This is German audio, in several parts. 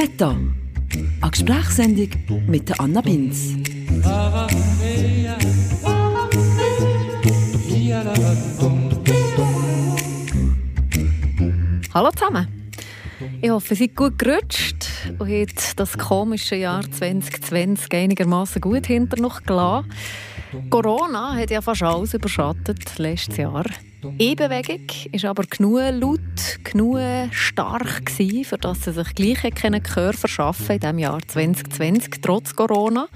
Meta, eine Gesprächssendung mit Anna Binz. Hallo zusammen. Ich hoffe, ihr seid gut gerutscht und habt das komische Jahr 2020 einigermaßen gut hinter noch gelassen. Corona hat ja fast alles überschattet letztes Jahr. E-Bewegung war aber genug laut, genug stark, gewesen, für dass sie sich gleich Gehör verschaffen in diesem Jahr 2020, trotz Corona.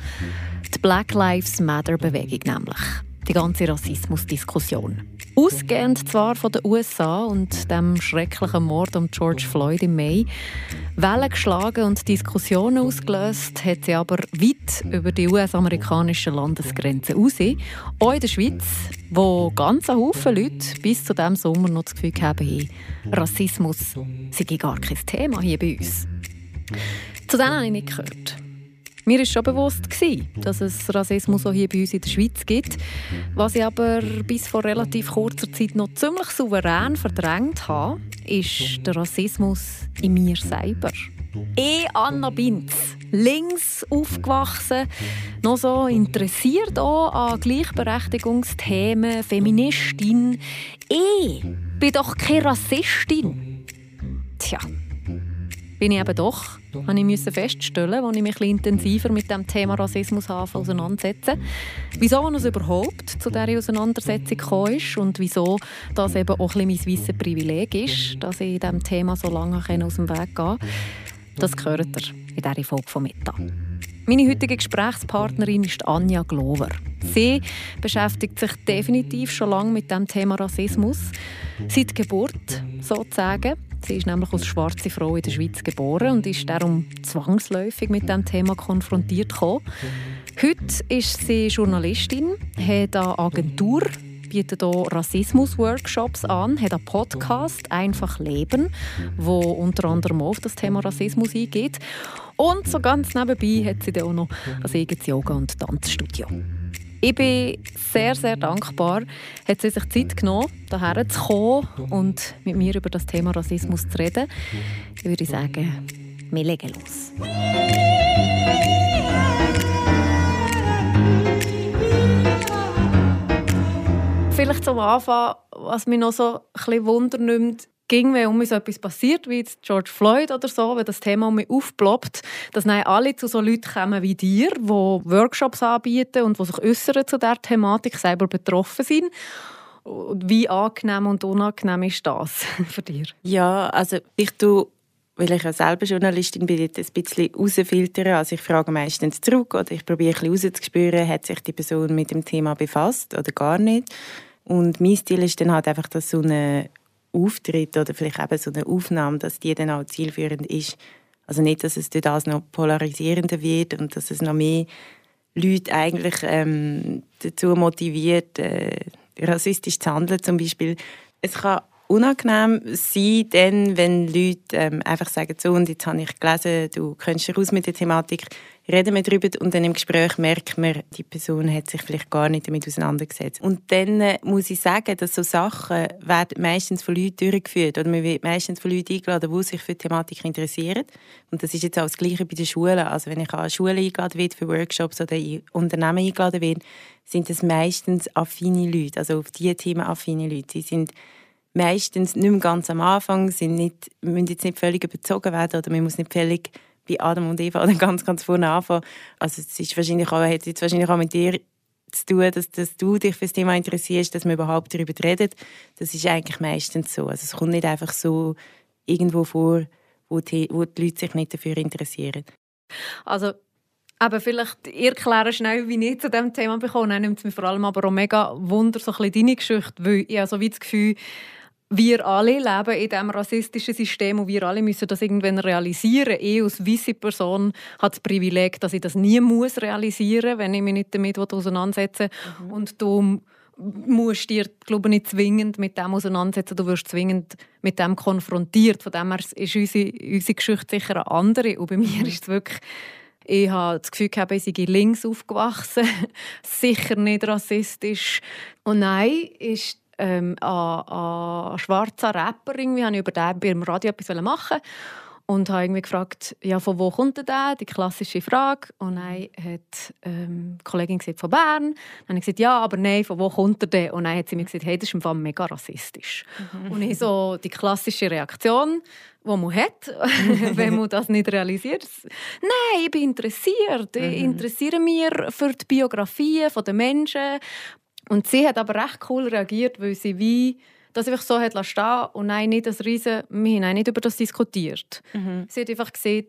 Die Black Lives Matter-Bewegung nämlich. Die ganze Rassismusdiskussion. Ausgehend zwar von den USA und dem schrecklichen Mord um George Floyd im Mai, Wellen geschlagen und Diskussionen ausgelöst, hat sie aber weit über die US-amerikanischen Landesgrenzen raus. Auch in der Schweiz, wo ganz ein Haufen Leute bis zu diesem Sommer noch das Gefühl haben, Rassismus sei gar kein Thema hier bei uns. Zu denen habe ich nicht gehört. Mir war schon bewusst, dass es Rassismus auch hier bei uns in der Schweiz gibt. Was ich aber bis vor relativ kurzer Zeit noch ziemlich souverän verdrängt habe, ist der Rassismus in mir selber. Ich, Anna Binz, links aufgewachsen, noch so interessiert auch an Gleichberechtigungsthemen, Feministin. Ich bin doch keine Rassistin. Tja, bin ich eben doch, habe ich feststellen, als ich mich ein intensiver mit dem Thema Rassismus auseinandersetzen Wieso es überhaupt zu dieser Auseinandersetzung gekommen ist und wieso das eben auch ein bisschen mein weisses Privileg ist, dass ich diesem Thema so lange aus dem Weg gehen kann, das hört ihr in dieser Folge von Meta. Meine heutige Gesprächspartnerin ist Anja Glover. Sie beschäftigt sich definitiv schon lange mit dem Thema Rassismus. Seit Geburt sozusagen. Sie ist nämlich als schwarze Frau in der Schweiz geboren und ist darum zwangsläufig mit dem Thema konfrontiert gekommen. Heute ist sie Journalistin, hat eine Agentur, bietet hier Rassismus-Workshops an, hat einen Podcast «Einfach Leben», wo unter anderem auf das Thema Rassismus eingeht. Und so ganz nebenbei hat sie dann auch noch ein eigenes Yoga- und Tanzstudio. Ich bin sehr, sehr dankbar, hat sie sich Zeit genommen, hierher zu kommen und mit mir über das Thema Rassismus zu reden. Ich würde sagen, wir legen los. Vielleicht zum Anfang, was mich noch so ein bisschen Wunder nimmt, ging, wenn um so etwas passiert, wie jetzt George Floyd oder so, wenn das Thema um mich aufploppt, dass dann alle zu so Leuten kommen wie dir, die Workshops anbieten und die sich äußern zu dieser Thematik, selber betroffen sind. Wie angenehm und unangenehm ist das für dich? Ja, also ich tue weil ich ja selber Journalistin bin, ein bisschen herausfiltern. Also ich frage meistens zurück oder ich probiere ein bisschen rauszuspüren, hat sich die Person mit dem Thema befasst oder gar nicht. Und mein Stil ist dann halt einfach, dass so eine Auftritt oder vielleicht eben so eine Aufnahme, dass die dann auch zielführend ist. Also nicht, dass es durch das noch polarisierender wird und dass es noch mehr Leute eigentlich ähm, dazu motiviert, äh, rassistisch zu handeln zum Beispiel. Es kann unangenehm sein, denn wenn Leute ähm, einfach sagen, so und jetzt habe ich gelesen, du kennst raus mit der Thematik, reden wir darüber und dann im Gespräch merkt man, die Person hat sich vielleicht gar nicht damit auseinandergesetzt. Und dann äh, muss ich sagen, dass so Sachen werden meistens von Leuten durchgeführt oder man wird meistens von Leuten eingeladen, die sich für die Thematik interessieren. Und das ist jetzt auch das Gleiche bei den Schulen. Also wenn ich an Schulen eingeladen werde für Workshops oder in Unternehmen eingeladen werde, sind das meistens affine Leute, also auf diese Themen affine Leute. Sie sind meistens nicht mehr ganz am Anfang, sind nicht, müssen jetzt nicht völlig überzogen werden oder man muss nicht völlig bei Adam und Eva dann ganz, ganz vorne anfangen. Also es ist wahrscheinlich auch, hat jetzt wahrscheinlich auch mit dir zu tun, dass, dass du dich für das Thema interessierst, dass man überhaupt darüber redet. Das ist eigentlich meistens so. Also es kommt nicht einfach so irgendwo vor, wo die, wo die Leute sich nicht dafür interessieren. Also aber vielleicht erklären schnell, wie ich zu diesem Thema bekomme. Dann nimmt es mir vor allem aber auch mega Wunder, so ein bisschen deine Geschichte, weil ich habe so wie das Gefühl, wir alle leben in diesem rassistischen System und wir alle müssen das irgendwann realisieren. Ich als weiße Person habe das Privileg, dass ich das nie muss realisieren muss, wenn ich mich nicht damit auseinandersetze. Mhm. Und du musst dir, glaube ich, nicht zwingend mit dem auseinandersetzen. Du wirst zwingend mit dem konfrontiert. Von dem her ist unsere, unsere Geschichte sicher eine andere. Und bei mir mhm. ist es wirklich ich habe das Gefühl, ich sei links aufgewachsen, sicher nicht rassistisch. Und nein, ist ähm, ein, ein schwarzer Rapper. Irgendwie habe ich über den beim Radio etwas machen und habe irgendwie gefragt, ja, von wo kommt der? Die klassische Frage. Und dann hat ähm, die Kollegin gesagt, von Bern. Dann habe ich gesagt, ja, aber nein, von wo kommt er denn? Und dann hat sie mir gesagt, hey, das ist im Fall mega rassistisch. Mhm. Und ich so die klassische Reaktion, die man hat, wenn man das nicht realisiert. Nein, ich bin interessiert. Ich mhm. interessiere mich für die Biografien der Menschen. Und sie hat aber recht cool reagiert, weil sie wie das einfach so hat stehen und nein, nicht das Riesen, wir haben nicht über das diskutiert. Mhm. Sie hat einfach gesehen,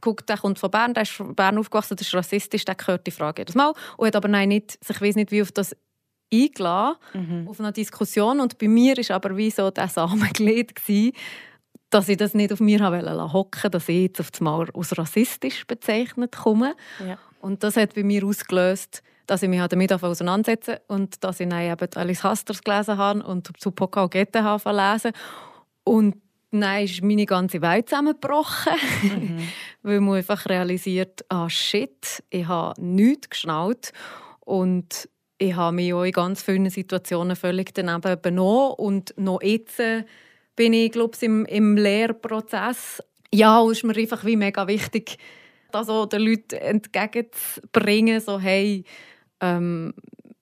guck, der kommt von Bern, der ist von Bern aufgewachsen, der ist rassistisch, der gehört die Frage jedes Mal. Und hat aber nein, nicht, sich weiß nicht, wie auf das eingeladen, mhm. auf eine Diskussion. Und bei mir war aber wie so der Samen gelegt, dass ich das nicht auf mir hocken dass ich jetzt auf einmal als rassistisch bezeichnet komme. Ja. Und das hat bei mir ausgelöst, dass ich mich damit auseinandersetze und dass ich dann eben Alice Hasters gelesen habe und zu Poca und Goethe habe lesen. Und dann ist meine ganze Welt zusammengebrochen, mhm. weil man einfach realisiert, ah shit, ich habe nichts geschnallt und ich habe mich auch in ganz vielen Situationen völlig daneben benommen und noch jetzt bin ich, glaube ich, im, im Lehrprozess. Ja, es ist mir einfach wie mega wichtig, das auch den Leuten entgegenzubringen, so hey, ähm,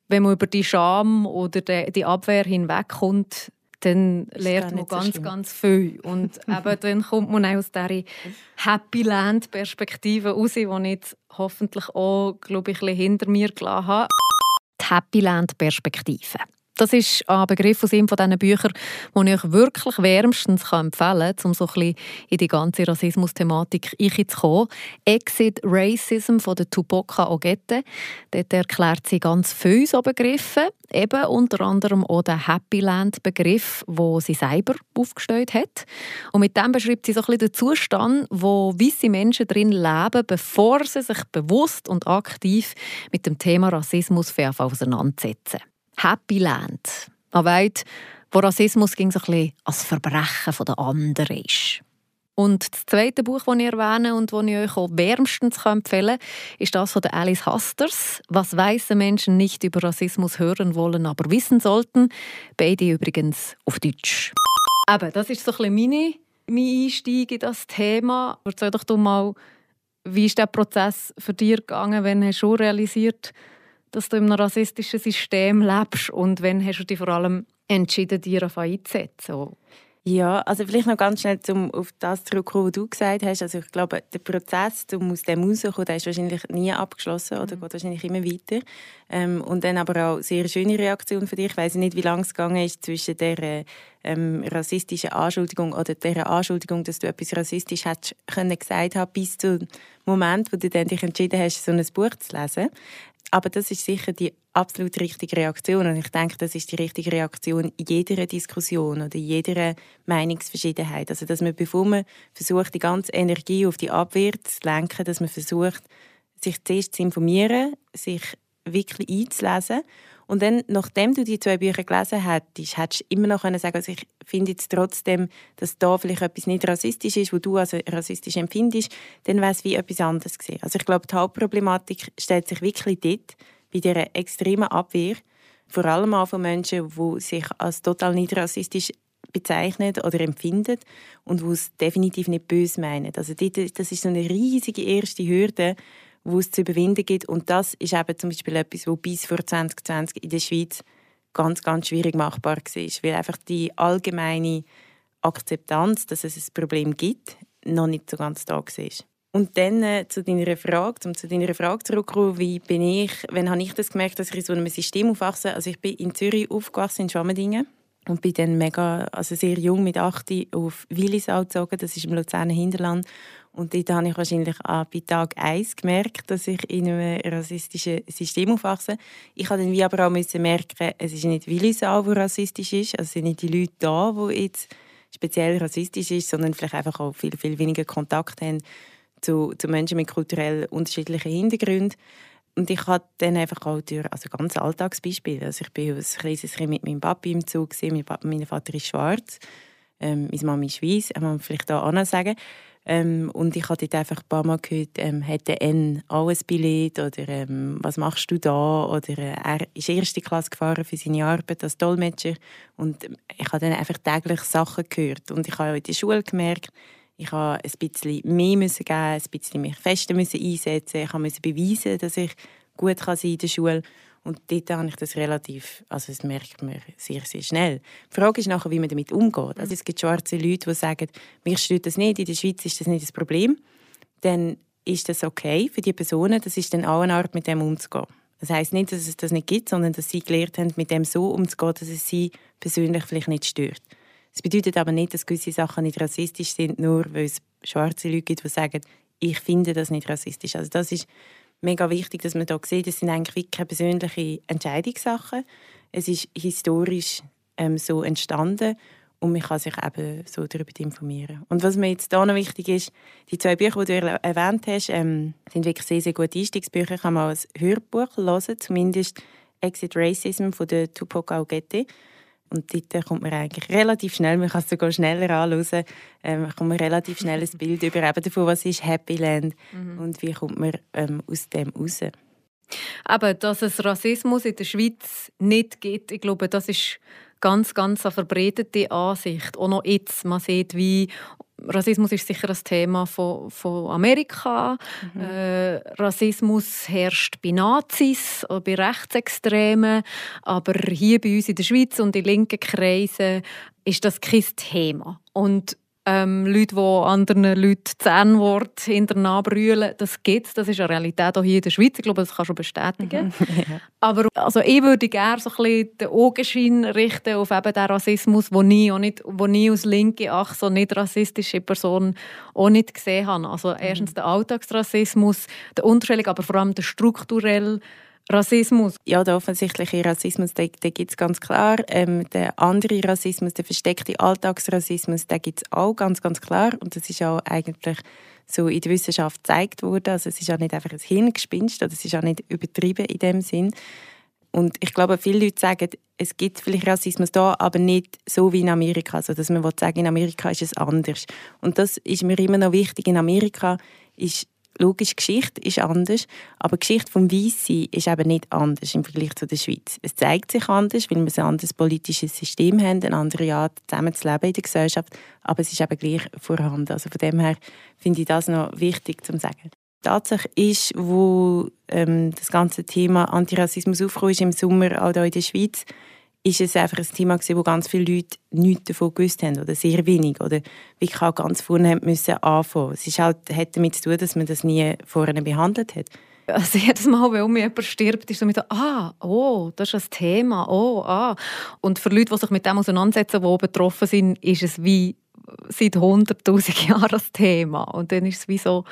wenn man über die Scham oder die Abwehr hinwegkommt, dann lernt man ganz, so ganz viel. Und eben, dann kommt man auch aus dieser Happy Land-Perspektive raus, die ich jetzt hoffentlich auch, glaube ich, ein hinter mir gelassen habe. Die Happy Land-Perspektive. Das ist ein Begriff aus einem von diesen Büchern, den ich wirklich wärmstens empfehlen kann, um so ein bisschen in die ganze Rassismus-Thematik einzukommen. «Exit Racism» von der Tupoka Ogette. Dort erklärt sie ganz viele so Begriffe, eben unter anderem auch den Happy Land-Begriff, den sie selber aufgestellt hat. Und mit dem beschreibt sie so ein bisschen den Zustand, wo weiße Menschen drin leben, bevor sie sich bewusst und aktiv mit dem Thema Rassismus auseinandersetzen. Happy Land. Eine Welt, wo Rassismus ging so ein bisschen als Verbrechen der anderen ist. Und das zweite Buch, das ich erwähne und das ich euch auch wärmstens empfehlen kann, ist das von Alice Hasters, «Was weiße Menschen nicht über Rassismus hören wollen, aber wissen sollten». Beide übrigens auf Deutsch. Eben, das ist so ein bisschen meine, mein Einstieg in das Thema. Erzähl doch du mal, wie ist der Prozess für dich gegangen, wenn du schon realisiert hast, dass du in einem rassistischen System lebst und wann hast du dich vor allem entschieden, dich darauf einzusetzen? Ja, also vielleicht noch ganz schnell zum auf das zurückkommen, was du gesagt hast. Also ich glaube, der Prozess, um aus dem rauszukommen, der ist wahrscheinlich nie abgeschlossen oder mhm. geht wahrscheinlich immer weiter. Ähm, und dann aber auch sehr schöne Reaktion von dir. Ich weiß nicht, wie lange es gegangen ist zwischen der ähm, rassistischen Anschuldigung oder der Anschuldigung, dass du etwas rassistisch hättest können gesagt haben, bis zum Moment, wo du dann dich entschieden hast, so ein Buch zu lesen. Aber das ist sicher die absolut richtige Reaktion. Und ich denke, das ist die richtige Reaktion in jeder Diskussion oder in jeder Meinungsverschiedenheit. Also, dass man, bevor man versucht, die ganze Energie auf die Abwehr zu lenken, dass man versucht, sich zuerst zu informieren, sich wirklich einzulesen und dann, nachdem du die zwei Bücher gelesen hättest, hättest du immer noch können sagen, also ich finde jetzt trotzdem, dass da vielleicht etwas nicht rassistisch ist, wo du also rassistisch empfindest, dann wäre es wie etwas anderes gewesen. Also ich glaube, die Hauptproblematik stellt sich wirklich dort, bei dieser extremen Abwehr, vor allem auch von Menschen, die sich als total nicht rassistisch bezeichnen oder empfinden und die es definitiv nicht böse meinen. Also das ist so eine riesige erste Hürde, wo es zu überwinden gibt. Und das ist eben zum Beispiel etwas, was bis vor 2020 in der Schweiz ganz, ganz schwierig machbar war. Weil einfach die allgemeine Akzeptanz, dass es ein Problem gibt, noch nicht so ganz da war. Und dann äh, zu deiner Frage, um zu deiner Frage zurückzukommen, wie bin ich, wann habe ich das gemerkt, dass ich in so einem System aufwachse? Also ich bin in Zürich aufgewachsen, in Schwammendingen und bin dann mega, also sehr jung mit 8 auf Willisau gezogen, das ist im Luzerner Hinterland und dort habe ich wahrscheinlich bei Tag 1 gemerkt, dass ich in einem rassistischen System aufwachse. Ich habe dann wie aber auch müssen merken, es ist nicht Willisau, die rassistisch ist. Also es sind nicht die Leute da, die jetzt speziell rassistisch sind, sondern vielleicht einfach auch viel, viel weniger Kontakt haben zu, zu Menschen mit kulturell unterschiedlichen Hintergründen. Und ich hatte dann einfach auch durch, also ganz Alltagsbeispiele. Also ich bin als kleines Kind mit meinem Papi im Zug, mein, mein Vater ist schwarz, ähm, meine Mama ist weiß, kann man vielleicht auch sagen. Ähm, und ich habe dort einfach ein paar Mal gehört, ähm, hat der N alles Billett oder ähm, was machst du da? Oder äh, er ist erste Klasse gefahren für seine Arbeit als Dolmetscher. Und ich habe dann einfach täglich Sachen gehört. Und ich habe auch in der Schule gemerkt, Ich habe ein bisschen mehr müssen geben, ein bisschen mich fester müssen einsetzen. Ich musste beweisen, dass ich gut kann sein in der Schule. Und dort habe ich das relativ, also das merkt man sehr, sehr schnell. Die Frage ist nachher, wie man damit umgeht. Also es gibt schwarze Leute, die sagen, mich stört das nicht, in der Schweiz ist das nicht das Problem. Dann ist das okay für die Personen, das ist dann auch eine Art, mit dem umzugehen. Das heißt nicht, dass es das nicht gibt, sondern dass sie gelernt haben, mit dem so umzugehen, dass es sie persönlich vielleicht nicht stört. Das bedeutet aber nicht, dass gewisse Sachen nicht rassistisch sind, nur weil es schwarze Leute gibt, die sagen, ich finde das nicht rassistisch. Also das ist mega wichtig, dass man da sieht, das sind eigentlich keine persönlichen Entscheidungssachen. Es ist historisch ähm, so entstanden und man kann sich eben so darüber informieren. Und was mir jetzt da noch wichtig ist, die zwei Bücher, die du erwähnt hast, ähm, sind wirklich sehr, sehr gute Einstiegsbücher. Kann mal als Hörbuch hören, zumindest Exit Racism von Tupac Augete. Und dort kommt man eigentlich relativ schnell, man kann es sogar schneller anschauen, ähm, kommt man relativ schnell ein Bild über eben davon, was ist Happy Land mhm. und wie kommt man ähm, aus dem raus. Aber dass es Rassismus in der Schweiz nicht gibt, ich glaube, das ist ganz, ganz eine verbreitete Ansicht. Auch noch jetzt, man sieht, wie Rassismus ist sicher ein Thema von, von Amerika. Mhm. Äh, Rassismus herrscht bei Nazis oder bei Rechtsextremen. Aber hier bei uns in der Schweiz und in linken Kreisen ist das kein Thema. Und ähm, Leute, die anderen Leuten Zähnwort hinterher brüllen, das gibt es. Das ist eine Realität auch hier in der Schweiz. Ich glaube, das kann schon bestätigen. Mhm. ja. Aber also, ich würde gerne so ein bisschen den Augenschein richten auf eben den Rassismus, den ich, auch nicht, wo ich als linke, ach so nicht rassistische Person auch nicht gesehen habe. Also mhm. erstens der Alltagsrassismus, der unterschwellige, aber vor allem der strukturelle Rassismus? Ja, der offensichtliche Rassismus, den, den gibt es ganz klar. Ähm, der andere Rassismus, der versteckte Alltagsrassismus, den gibt es auch ganz, ganz klar. Und das ist auch eigentlich so in der Wissenschaft gezeigt worden. Also es ist auch nicht einfach ein Hirngespinst oder es ist auch nicht übertrieben in dem Sinn. Und ich glaube, viele Leute sagen, es gibt vielleicht Rassismus da, aber nicht so wie in Amerika. Also, dass man sagen in Amerika ist es anders. Und das ist mir immer noch wichtig. In Amerika ist Logisch, Geschichte ist anders, aber die Geschichte vom Weissein ist eben nicht anders im Vergleich zu der Schweiz. Es zeigt sich anders, weil wir ein anderes politisches System haben, eine andere Art zusammenzuleben in der Gesellschaft, aber es ist eben gleich vorhanden. Also von dem her finde ich das noch wichtig zu sagen. Tatsache ist, wo ähm, das ganze Thema Antirassismus aufgekommen ist im Sommer auch hier in der Schweiz, ist es einfach ein Thema gewesen, wo ganz viele Leute nichts davon gewusst haben oder sehr wenig oder wirklich auch ganz vorne müssen anfangen. Es ist halt, hat damit zu tun, dass man das nie vorher behandelt hat. Also jedes Mal, wenn um jemand stirbt, ist so mit ah, oh, das ist ein Thema, oh, ah. Und für Leute, die sich mit dem auseinandersetzen, die betroffen sind, ist es wie seit 100'000 Jahren ein Thema. Und dann ist es wie so,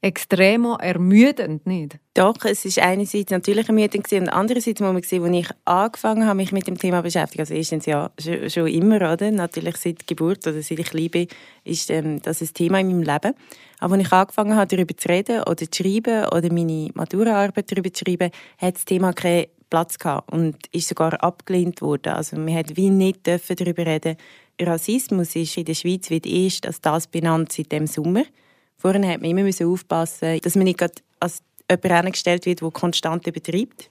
extrem ermüdend, nicht? Doch, es ist einerseits natürlich ermüdend und andererseits muss man sehen, als ich angefangen habe, mich mit dem Thema zu beschäftigen, also erstens ja schon, schon immer, oder? natürlich seit Geburt oder seit ich liebe, ist ähm, das ein Thema in meinem Leben. Aber als ich angefangen habe, darüber zu reden oder zu schreiben oder meine Maturaarbeit darüber zu schreiben, hat das Thema keinen Platz gehabt und ist sogar abgelehnt worden. Also man hat wie nicht darüber reden. Rassismus ist in der Schweiz wird erst als das benannt seit dem Sommer. Vorher hat man immer aufpassen, dass man nicht als jemand hergestellt wird, der konstant übertreibt.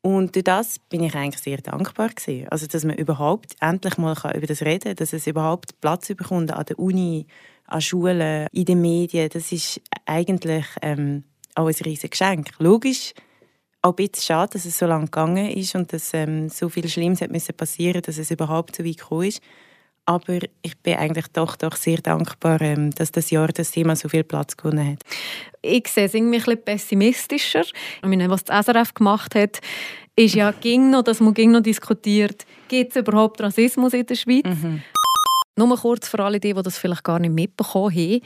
Und durch das bin ich eigentlich sehr dankbar gewesen. Also, dass man überhaupt endlich mal über das reden kann, dass es überhaupt Platz bekommt an der Uni, an Schulen, in den Medien. Das ist eigentlich ähm, auch ein riesiges Geschenk. Logisch, auch ein bisschen schade, dass es so lange gegangen ist und dass ähm, so viel Schlimmes hat passieren, dass es überhaupt so weit gekommen ist. Aber ich bin eigentlich doch, doch sehr dankbar, ähm, dass das Jahr das Thema so viel Platz gewonnen hat. Ich sehe es irgendwie ein bisschen pessimistischer. Ich meine, was das SRF gemacht hat, ist ja ging noch, dass man ging noch diskutiert, gibt es überhaupt Rassismus in der Schweiz? Mhm. Nur kurz für alle, die, die das vielleicht gar nicht mitbekommen haben.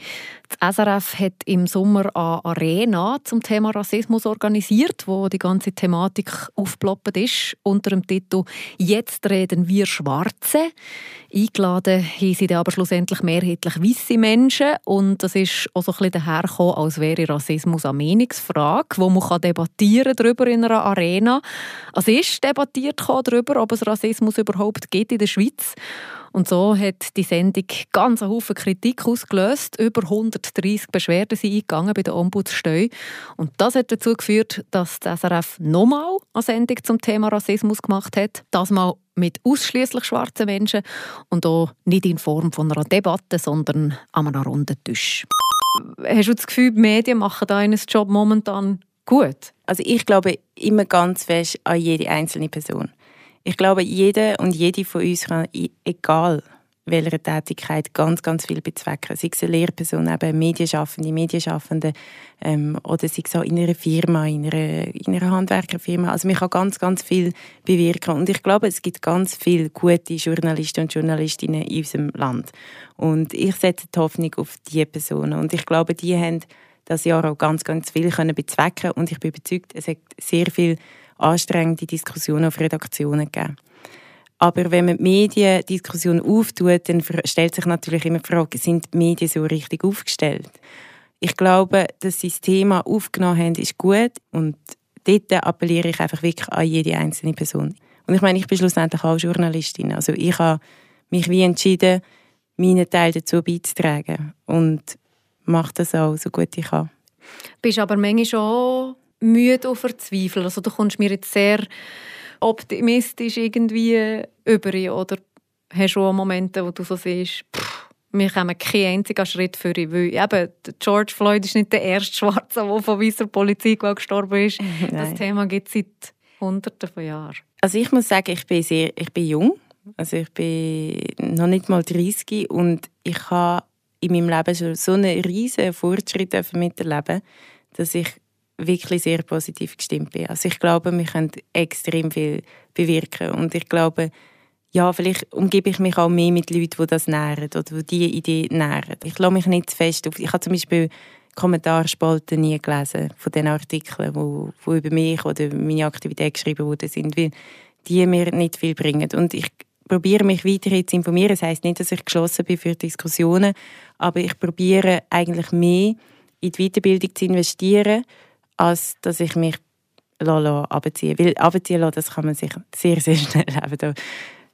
Das SRF hat im Sommer eine Arena zum Thema Rassismus organisiert, wo die ganze Thematik aufgeploppt ist, unter dem Titel «Jetzt reden wir Schwarze». Eingeladen haben sie aber schlussendlich mehrheitlich weiße Menschen und das ist auch so ein bisschen dahergekommen, als wäre Rassismus eine Meinungsfrage, wo man debattieren darüber in einer Arena. Es ist debattiert darüber, ob es Rassismus überhaupt gibt in der Schweiz Und so hat die Sendung ganz einen Haufen Kritik ausgelöst. Über 130 Beschwerden sind eingegangen bei der Ombudsstelle. Und das hat dazu geführt, dass das SRF nochmal eine Sendung zum Thema Rassismus gemacht hat. Das mal mit ausschließlich schwarzen Menschen und auch nicht in Form von einer Debatte, sondern an einem runden Tisch. Hast du das Gefühl, die Medien machen da einen Job momentan gut? Also ich glaube immer ganz fest an jede einzelne Person. Ich glaube, jeder und jede von uns kann, egal welcher Tätigkeit, ganz, ganz viel bezwecken. Sei es eine Lehrperson, eben Medienschaffende, Medienschaffende ähm, oder sei es auch in einer Firma, in einer, in einer Handwerkerfirma. Also man kann ganz, ganz viel bewirken. Und ich glaube, es gibt ganz viele gute Journalisten und Journalistinnen in unserem Land. Und ich setze die Hoffnung auf diese Personen. Und ich glaube, die haben das Jahr auch ganz, ganz viel können Und ich bin überzeugt, es hat sehr viel anstrengende Diskussionen auf Redaktionen gegeben. Aber wenn man die Mediendiskussion auftut, dann stellt sich natürlich immer die Frage, sind die Medien so richtig aufgestellt? Ich glaube, dass sie das Thema aufgenommen haben, ist gut und dort appelliere ich einfach wirklich an jede einzelne Person. Und ich meine, ich bin schlussendlich auch Journalistin. Also ich habe mich wie entschieden, meinen Teil dazu beizutragen und mache das auch so gut ich kann. Bist aber manchmal schon müde und verzweifelt? Also du kommst mir jetzt sehr optimistisch irgendwie über oder hast du auch Momente, wo du so siehst, pff, wir kommen keinen einzigen Schritt für ihn, weil eben, George Floyd ist nicht der erste Schwarze, der von weißer Polizei gestorben ist. das Thema gibt es seit Hunderten von Jahren. Also ich muss sagen, ich bin, sehr, ich bin jung, also ich bin noch nicht mal 30 und ich habe in meinem Leben schon so einen riesen Fortschritt miterleben dass ich wirklich sehr positiv gestimmt bin. Also ich glaube, wir können extrem viel bewirken und ich glaube, ja, vielleicht umgebe ich mich auch mehr mit Leuten, die das nähren oder die diese Idee nähren. Ich lasse mich nicht fest auf... Ich habe zum Beispiel Kommentarspalten nie gelesen von den Artikeln, wo, wo über mich oder meine Aktivität geschrieben worden sind, weil die mir nicht viel bringen. Und ich probiere mich weiter zu informieren. Das heißt nicht, dass ich geschlossen bin für Diskussionen, aber ich probiere eigentlich mehr in die Weiterbildung zu investieren als dass ich mich abziehen Weil abziehen lassen, das kann man sich sehr, sehr schnell eben da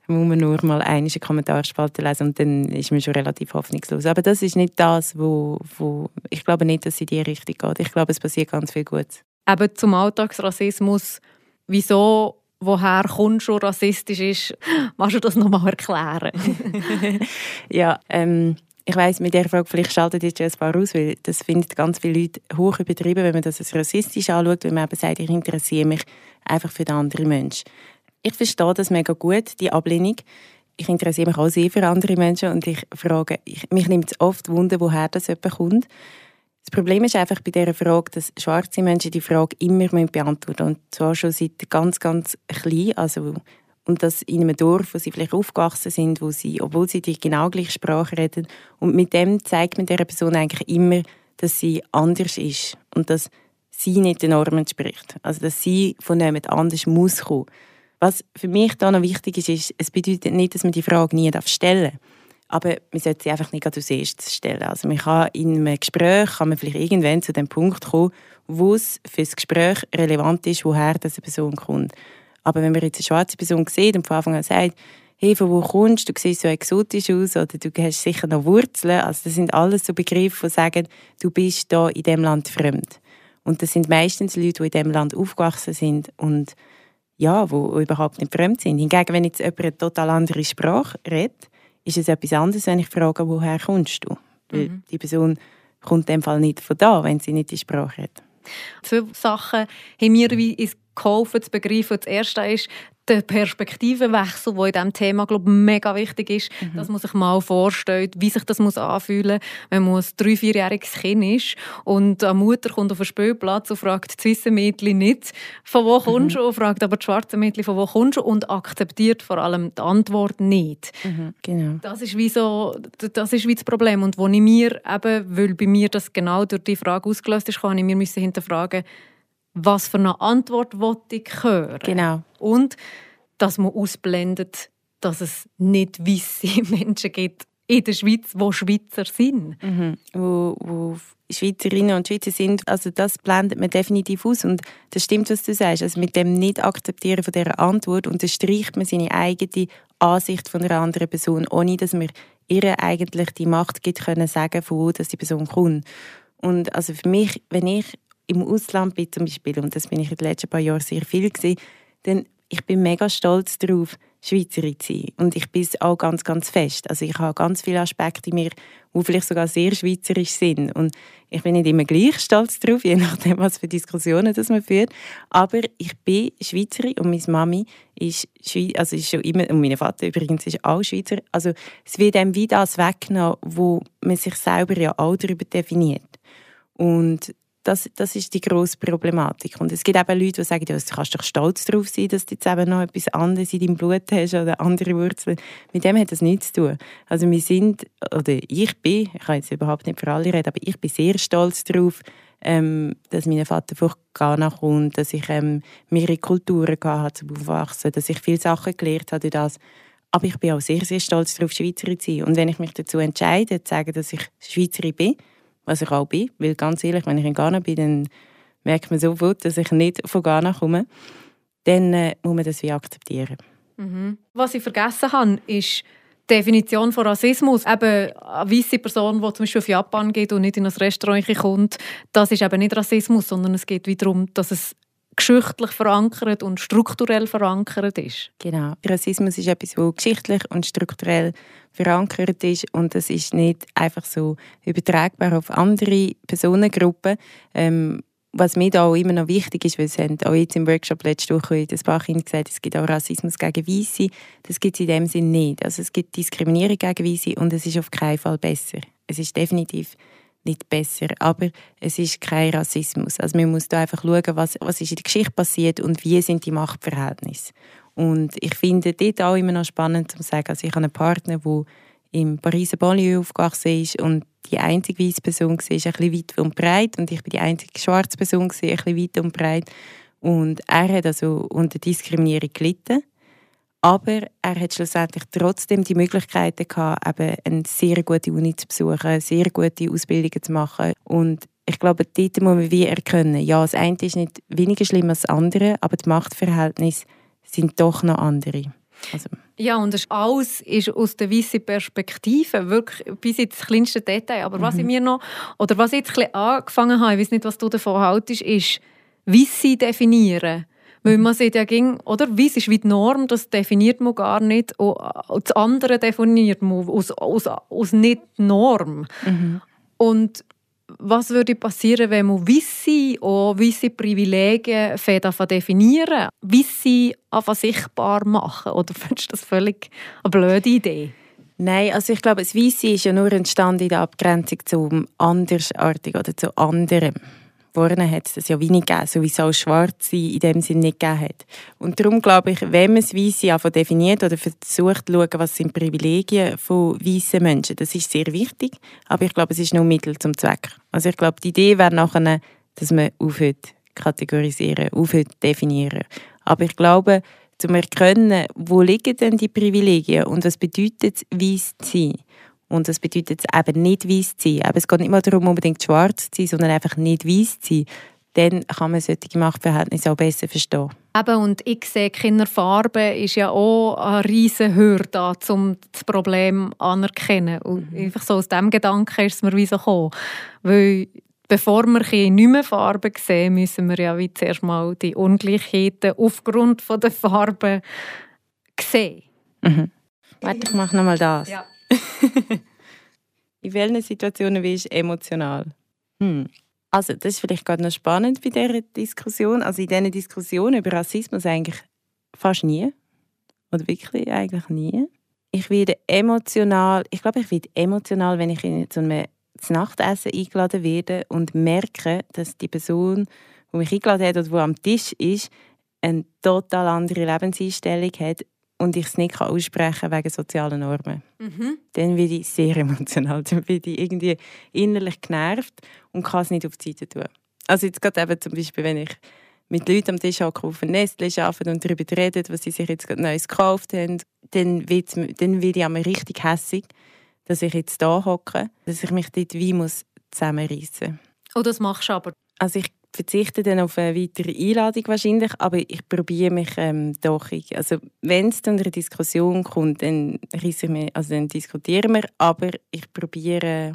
muss man nur mal eine Kommentarspalte lesen und dann ist man schon relativ hoffnungslos. Aber das ist nicht das, wo, wo ich glaube nicht, dass es in die Richtung geht. Ich glaube, es passiert ganz viel Gutes. Eben zum Alltagsrassismus, wieso, woher kommt schon rassistisch ist, magst du das nochmal erklären? ja, ähm, ich weiß, mit dieser Frage vielleicht schaltet jetzt ein paar aus, weil das findet ganz viele Leute hoch übertrieben, wenn man das als rassistisch anschaut, wenn man eben sagt, ich interessiere mich einfach für den anderen Menschen. Ich verstehe das mega gut, die Ablehnung. Ich interessiere mich auch sehr für andere Menschen und ich frage, ich, mich nimmt es oft Wunder, woher das jemand kommt. Das Problem ist einfach bei dieser Frage, dass schwarze Menschen die Frage immer beantworten müssen. Und zwar schon seit ganz, ganz klein. Also und das in einem Dorf, wo sie vielleicht aufgewachsen sind, wo sie, obwohl sie die genau gleiche Sprache reden. Und mit dem zeigt man dieser Person eigentlich immer, dass sie anders ist und dass sie nicht den Normen entspricht. Also dass sie von jemand anders muss kommen. Was für mich da noch wichtig ist, ist, es bedeutet nicht, dass man die Frage nie stellen darf. Aber man sollte sie einfach nicht als erstes stellen. Also man kann in einem Gespräch kann man vielleicht irgendwann zu dem Punkt kommen, wo es für das Gespräch relevant ist, woher diese Person kommt. Aber wenn man jetzt eine schwarze Person sieht und von Anfang an sagt, hey, von wo kommst du, du siehst so exotisch aus oder du hast sicher noch Wurzeln, also das sind alles so Begriffe, die sagen, du bist da in dem Land fremd. Und das sind meistens Leute, die in dem Land aufgewachsen sind und ja, wo überhaupt nicht fremd sind. Hingegen, wenn jetzt jemand eine total andere Sprache redet, ist es etwas anderes, wenn ich frage, woher kommst du? Weil mhm. die Person kommt in dem Fall nicht von da, wenn sie nicht die Sprache hat. Zwei Sachen haben mir wie ins geholfen zu begreifen. Das erste ist der Perspektivenwechsel, der in diesem Thema glaub, mega wichtig ist, mhm. dass man sich mal vorstellt, wie sich das muss anfühlen muss, wenn man ein drei-, vierjähriges Kind ist und eine Mutter kommt auf den Spielplatz und fragt das weiße Mädchen nicht, von wo kommst mhm. du, fragt aber das schwarze Mädchen, von wo kommst du und akzeptiert vor allem die Antwort nicht. Mhm. Genau. Das ist wie so, das ist wie das Problem und wo ich mir eben, weil bei mir das genau durch die Frage ausgelöst ist, kann ich mir hinterfragen was für eine Antwort wollte ich hören. Genau. Und dass man ausblendet, dass es nicht weiße Menschen gibt in der Schweiz, die Schweizer sind. Mhm. Wo, wo Schweizerinnen und Schweizer sind, also das blendet man definitiv aus. Und das stimmt, was du sagst. Also mit dem Nicht-Akzeptieren von dieser Antwort unterstreicht man seine eigene Ansicht von einer anderen Person, ohne dass wir ihr eigentlich die Macht gibt, können sagen, von wo dass die Person kommt. Und also für mich, wenn ich im Ausland bin zum Beispiel, und das bin ich in den letzten paar Jahren sehr viel gewesen, dann ich bin mega stolz darauf, Schweizerin zu sein. Und ich bin es auch ganz, ganz fest. Also ich habe ganz viele Aspekte in mir, die vielleicht sogar sehr schweizerisch sind. Und ich bin nicht immer gleich stolz darauf, je nachdem, was für Diskussionen das man führt. Aber ich bin Schweizerin und meine Mami ist, Schweiz also ist schon immer, und mein Vater übrigens ist auch Schweizer. Also es wird einem wie das weggenommen, wo man sich selber ja auch darüber definiert. Und das, das ist die grosse Problematik. Und es gibt eben Leute, die sagen, ja, du kannst doch stolz darauf sein, dass du jetzt eben noch etwas anderes in deinem Blut hast oder andere Wurzeln. Mit dem hat das nichts zu tun. Also wir sind, oder ich bin, ich kann jetzt überhaupt nicht für alle reden, aber ich bin sehr stolz darauf, ähm, dass mein Vater von Ghana kommt, dass ich ähm, mehrere Kulturen hatte zum Aufwachsen, dass ich viele Sachen gelernt habe das. Aber ich bin auch sehr, sehr stolz darauf, Schweizerin zu sein. Und wenn ich mich dazu entscheide, zu sagen, dass ich Schweizerin bin, was ich auch bin. Weil ganz ehrlich, wenn ich in Ghana bin, dann merkt man sofort, dass ich nicht von Ghana komme. Dann äh, muss man das wie akzeptieren. Mhm. Was ich vergessen habe, ist die Definition von Rassismus. Eben eine weiße Person, die zum Beispiel auf Japan geht und nicht in ein Restaurant kommt, das ist eben nicht Rassismus, sondern es geht darum, dass es geschichtlich verankert und strukturell verankert ist. Genau. Rassismus ist etwas, das geschichtlich und strukturell verankert ist und das ist nicht einfach so übertragbar auf andere Personengruppen. Ähm, was mir da auch immer noch wichtig ist, weil es auch jetzt im Workshop letzte Woche in das Bachin gesagt, es gibt auch Rassismus gegen Weiße. Das gibt es in dem Sinne nicht. Also es gibt Diskriminierung gegen Weiße und es ist auf keinen Fall besser. Es ist definitiv nicht besser, aber es ist kein Rassismus. Also man muss da einfach schauen, was, was ist in der Geschichte passiert und wie sind die Machtverhältnisse. Und ich finde dort auch immer noch spannend zu sagen, also ich habe einen Partner, der im Pariser Banlieue aufgewachsen ist und die einzige weiße Person war, ein bisschen weit und breit und ich bin die einzige schwarze Person, ein bisschen weit und breit. Und er hat also unter Diskriminierung gelitten aber er hat schlussendlich trotzdem die Möglichkeiten gehabt, eben eine sehr gute Uni zu besuchen, sehr gute Ausbildungen zu machen. Und ich glaube, dort muss man wie erkennen, ja, das eine ist nicht weniger schlimm als das andere, aber die Machtverhältnisse sind doch noch andere. Also. Ja, und das alles ist aus der weißen Perspektive, wirklich bis ins kleinste Detail. Aber mhm. was ich mir noch, oder was ich jetzt ein bisschen angefangen habe, ich weiß nicht, was du davon haltest, ist, Weisse definieren. Weil man sieht ja ging, oder? Weiss ist wie die Norm, das definiert man gar nicht. Und das andere definiert man aus, aus, aus nicht Norm. Mhm. Und was würde passieren, wenn man Wisse und Wisse Privilegien definieren, Wisse einfach sichtbar machen? Oder findest du das völlig eine blöde Idee? Nein, also ich glaube, das Weisse ist ja nur entstanden in der Abgrenzung zum Andersartigen oder zu anderem. Vorne hat es das ja wenig gegeben, so wie es auch Schwarze in dem Sinne nicht gegeben hat. Und darum glaube ich, wenn man das Weisse einfach definiert oder versucht zu schauen, was sind Privilegien von weißen Menschen, das ist sehr wichtig, aber ich glaube, es ist nur Mittel zum Zweck. Also ich glaube, die Idee wäre nachher, dass man aufhört kategorisieren, aufhört definieren. Aber ich glaube, zum Erkennen, wo liegen denn die Privilegien und was bedeutet es, weiss zu sein, und das bedeutet eben nicht weiß zu sein. Aber es geht nicht mal darum, unbedingt schwarz zu sein, sondern einfach nicht weiß zu sein. Dann kann man solche Machtverhältnisse auch besser verstehen. Eben, und ich sehe, Kinderfarbe ist ja auch eine riesige Hürde, um das Problem anerkennen. Und mhm. einfach so aus diesem Gedanken ist es mir wie so gekommen. Weil bevor wir nicht mehr Farben sehen, müssen wir ja wie zuerst mal die Ungleichheiten aufgrund der Farbe sehen. Mhm. Warte, ich mache nochmal das. Ja. In welchen Situationen bist du emotional? Hm. Also, das ist vielleicht gerade noch spannend bei dieser Diskussion. Also in diesen Diskussionen über Rassismus eigentlich fast nie. Oder wirklich eigentlich nie. Ich werde emotional, ich glaube, ich werde emotional, wenn ich in so einem Nachtessen eingeladen werde und merke, dass die Person, die mich eingeladen hat oder die am Tisch ist, eine total andere Lebenseinstellung hat und ich es nicht aussprechen kann wegen sozialen Normen. Mhm. Dann werde ich sehr emotional. Dann werde ich irgendwie innerlich genervt und kann es nicht auf die Seite tun. Also jetzt gerade eben zum Beispiel, wenn ich mit Leuten am Tisch hocke, auf Nestle arbeiten und darüber reden, was sie sich jetzt gerade Neues gekauft haben, dann wird, dann werde ich einmal richtig hässig, dass ich jetzt da hocke, dass ich mich dort wie muss zusammenreißen muss. Oh, das machst du aber? Also ich verzichte dann auf eine weitere Einladung wahrscheinlich, aber ich probiere mich ähm, doch. Also wenn es zu einer Diskussion kommt, dann, ich mir, also dann diskutieren wir, aber ich probiere...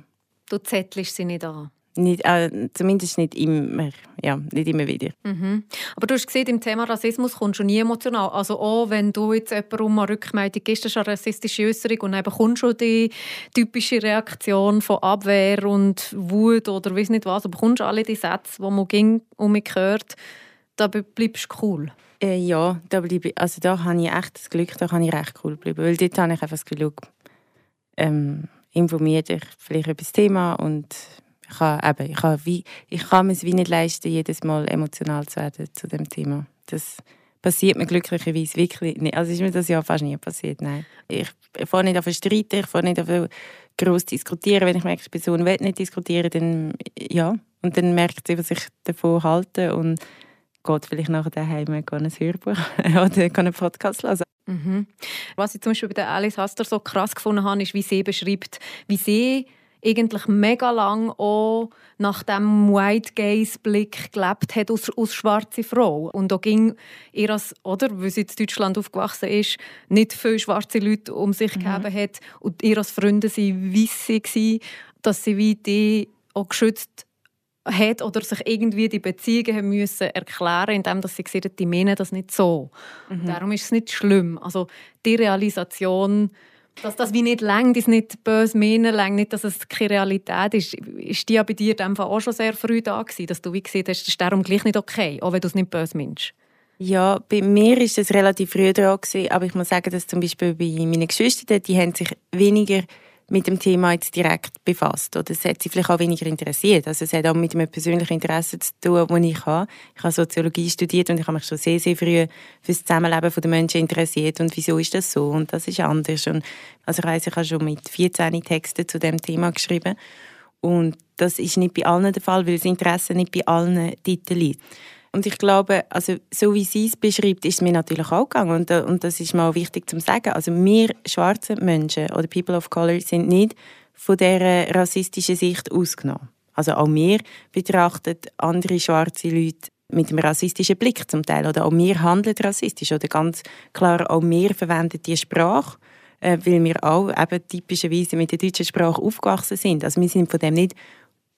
Du zettelst sie nicht an? Nicht, äh, zumindest nicht immer, ja, nicht immer wieder. Mhm. Aber du hast gesehen, im Thema Rassismus kommst du nie emotional. Also auch wenn du jetzt jemandem um eine Rückmeldung gibst, das ist eine rassistische Äußerung und dann bekommst du die typische Reaktion von Abwehr und Wut oder weiß nicht was, du bekommst alle die Sätze, die man ging um mich hört, da bleibst du cool. Äh, ja, da, bleibe ich, also da habe ich echt das Glück, da kann ich recht cool bleiben, weil dort habe ich einfach das Gefühl, ähm, informiert dich vielleicht über das Thema und ich kann, eben, ich kann, wie, ich kann es wie nicht leisten, jedes Mal emotional zu werden zu dem Thema. Das passiert mir glücklicherweise wirklich nicht. Also ist mir das ja fast nie passiert, nein. Ich, fange nicht auf streiten, ich fange nicht auf groß diskutieren. Wenn ich merke, die Person will nicht diskutieren, dann ja. Und dann merkt sie, was ich davon halte und geht vielleicht nachher daheim ein Hörbuch oder einen Podcast hören. Mhm. Was ich zum Beispiel bei Alice Haster so krass gefunden habe, ist, wie sie beschreibt, wie sie eigentlich mega lang auch nach dem White Gaze Blick gelebt hat als, als schwarze Frau und da ging ihr als, oder weil sie in Deutschland aufgewachsen ist nicht viele schwarze Leute um sich mhm. gegeben hat und ihr als Freunde sie weiss dass sie wie die auch geschützt hat oder sich irgendwie die Beziehungen haben müssen erklären, indem dass sie gesagt hat, die meinen das nicht so. Mhm. Darum ist es nicht schlimm. Also die Realisation dass das wie nicht längt, ist nicht böse meinen, nicht, dass es keine Realität ist. Ist die ja bei dir auch schon sehr früh da gewesen, dass du wie gesehen hast, das ist darum gleich nicht okay, auch wenn du es nicht böse meinst? Ja, bei mir ist es relativ früh dran gewesen, aber ich muss sagen, dass zum Beispiel bei meinen Geschwistern, die haben sich weniger mit dem Thema jetzt direkt befasst oder es hat sie vielleicht auch weniger interessiert. Also es hat auch mit einem persönlichen Interesse zu tun, das ich habe. Ich habe Soziologie studiert und ich habe mich schon sehr, sehr früh für das Zusammenleben der Menschen interessiert und wieso ist das so und das ist anders. Und also ich weiss, ich habe schon mit 14 Texte zu dem Thema geschrieben und das ist nicht bei allen der Fall, weil das Interesse nicht bei allen Titeln liegt. Und ich glaube, also so wie sie es beschreibt, ist es mir natürlich auch gegangen. Und, äh, und das ist mal wichtig zu sagen. Also wir schwarze Menschen oder People of Color sind nicht von dieser rassistischen Sicht ausgenommen. Also auch wir betrachten andere schwarze Leute mit einem rassistischen Blick zum Teil. Oder auch wir handeln rassistisch. Oder ganz klar, auch wir verwenden die Sprache, äh, weil wir auch eben typischerweise mit der deutschen Sprache aufgewachsen sind. Also wir sind von dem nicht